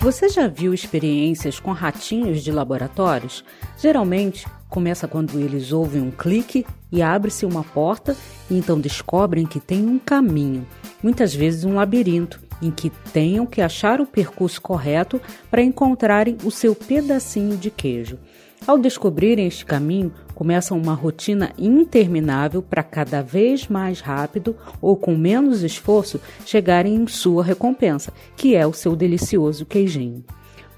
Você já viu experiências com ratinhos de laboratórios? Geralmente começa quando eles ouvem um clique e abre-se uma porta e então descobrem que tem um caminho, muitas vezes um labirinto, em que tenham que achar o percurso correto para encontrarem o seu pedacinho de queijo. Ao descobrirem este caminho, começam uma rotina interminável para cada vez mais rápido ou com menos esforço chegarem em sua recompensa, que é o seu delicioso queijinho.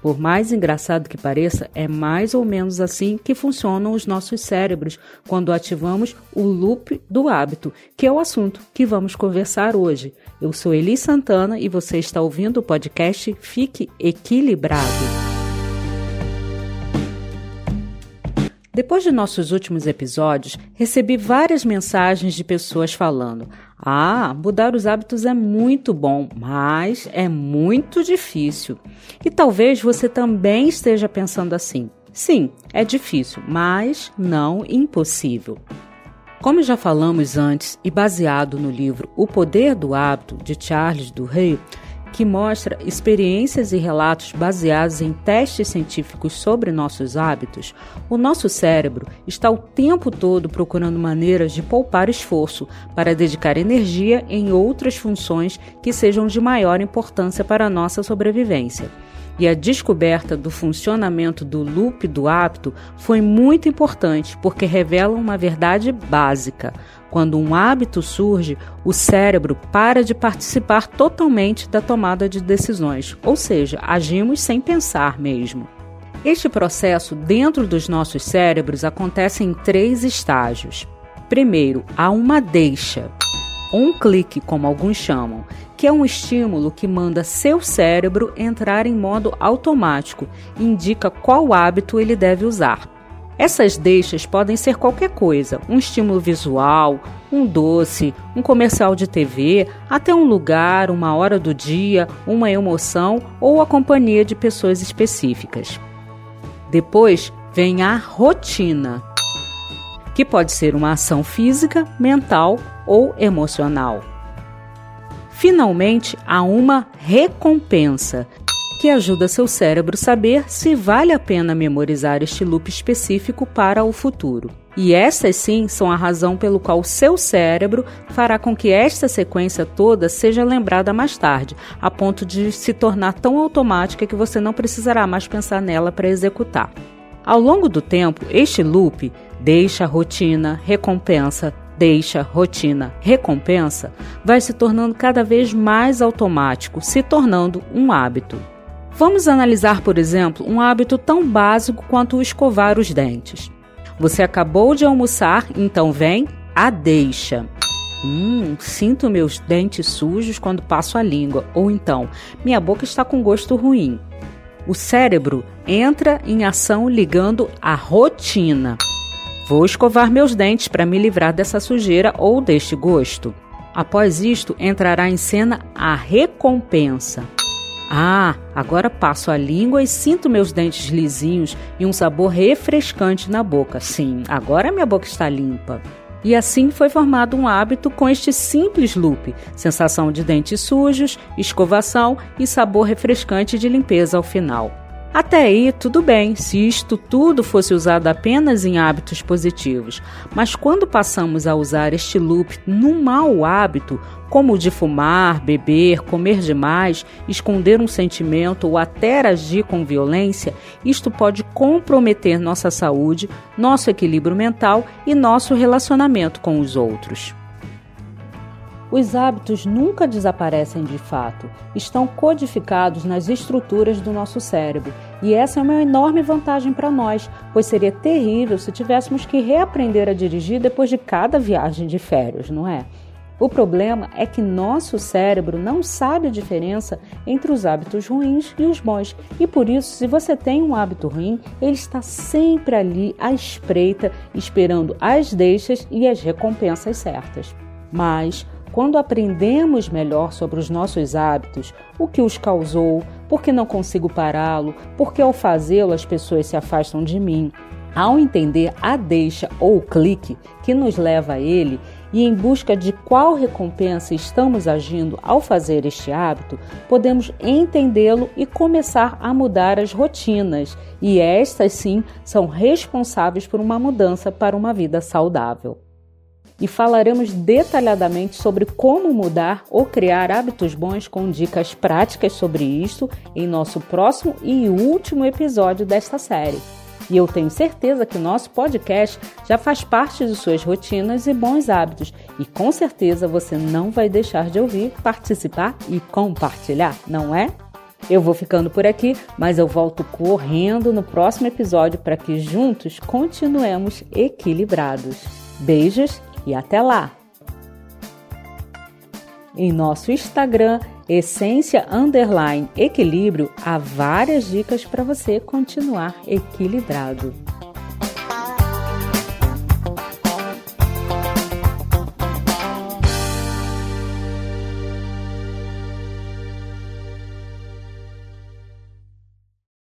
Por mais engraçado que pareça, é mais ou menos assim que funcionam os nossos cérebros quando ativamos o loop do hábito, que é o assunto que vamos conversar hoje. Eu sou Eli Santana e você está ouvindo o podcast Fique Equilibrado. Depois de nossos últimos episódios, recebi várias mensagens de pessoas falando: Ah, mudar os hábitos é muito bom, mas é muito difícil. E talvez você também esteja pensando assim. Sim, é difícil, mas não impossível. Como já falamos antes e baseado no livro O Poder do Hábito de Charles Duhigg, que mostra experiências e relatos baseados em testes científicos sobre nossos hábitos, o nosso cérebro está o tempo todo procurando maneiras de poupar esforço para dedicar energia em outras funções que sejam de maior importância para a nossa sobrevivência. E a descoberta do funcionamento do loop do hábito foi muito importante porque revela uma verdade básica. Quando um hábito surge, o cérebro para de participar totalmente da tomada de decisões, ou seja, agimos sem pensar mesmo. Este processo dentro dos nossos cérebros acontece em três estágios. Primeiro, há uma deixa, um clique, como alguns chamam, que é um estímulo que manda seu cérebro entrar em modo automático e indica qual hábito ele deve usar. Essas deixas podem ser qualquer coisa: um estímulo visual, um doce, um comercial de TV, até um lugar, uma hora do dia, uma emoção ou a companhia de pessoas específicas. Depois vem a rotina, que pode ser uma ação física, mental ou emocional. Finalmente, há uma recompensa, que ajuda seu cérebro a saber se vale a pena memorizar este loop específico para o futuro. E essas sim são a razão pelo qual seu cérebro fará com que esta sequência toda seja lembrada mais tarde, a ponto de se tornar tão automática que você não precisará mais pensar nela para executar. Ao longo do tempo, este loop deixa rotina, recompensa, deixa, rotina, recompensa, vai se tornando cada vez mais automático, se tornando um hábito. Vamos analisar, por exemplo, um hábito tão básico quanto o escovar os dentes. Você acabou de almoçar, então vem a deixa. Hum, sinto meus dentes sujos quando passo a língua, ou então, minha boca está com gosto ruim. O cérebro entra em ação ligando a rotina. Vou escovar meus dentes para me livrar dessa sujeira ou deste gosto. Após isto, entrará em cena a recompensa. Ah, agora passo a língua e sinto meus dentes lisinhos e um sabor refrescante na boca. Sim, agora minha boca está limpa. E assim foi formado um hábito com este simples loop: sensação de dentes sujos, escovação e sabor refrescante de limpeza ao final. Até aí, tudo bem, se isto tudo fosse usado apenas em hábitos positivos, mas quando passamos a usar este loop num mau hábito, como o de fumar, beber, comer demais, esconder um sentimento ou até agir com violência, isto pode comprometer nossa saúde, nosso equilíbrio mental e nosso relacionamento com os outros. Os hábitos nunca desaparecem de fato, estão codificados nas estruturas do nosso cérebro, e essa é uma enorme vantagem para nós, pois seria terrível se tivéssemos que reaprender a dirigir depois de cada viagem de férias, não é? O problema é que nosso cérebro não sabe a diferença entre os hábitos ruins e os bons, e por isso, se você tem um hábito ruim, ele está sempre ali à espreita, esperando as deixas e as recompensas certas. Mas quando aprendemos melhor sobre os nossos hábitos, o que os causou, por que não consigo pará-lo, por que ao fazê-lo as pessoas se afastam de mim, ao entender a deixa ou o clique que nos leva a ele, e em busca de qual recompensa estamos agindo ao fazer este hábito, podemos entendê-lo e começar a mudar as rotinas, e estas sim são responsáveis por uma mudança para uma vida saudável. E falaremos detalhadamente sobre como mudar ou criar hábitos bons com dicas práticas sobre isso em nosso próximo e último episódio desta série. E eu tenho certeza que o nosso podcast já faz parte de suas rotinas e bons hábitos. E com certeza você não vai deixar de ouvir, participar e compartilhar, não é? Eu vou ficando por aqui, mas eu volto correndo no próximo episódio para que juntos continuemos equilibrados. Beijos e até lá! Em nosso Instagram, essência underline equilíbrio, há várias dicas para você continuar equilibrado.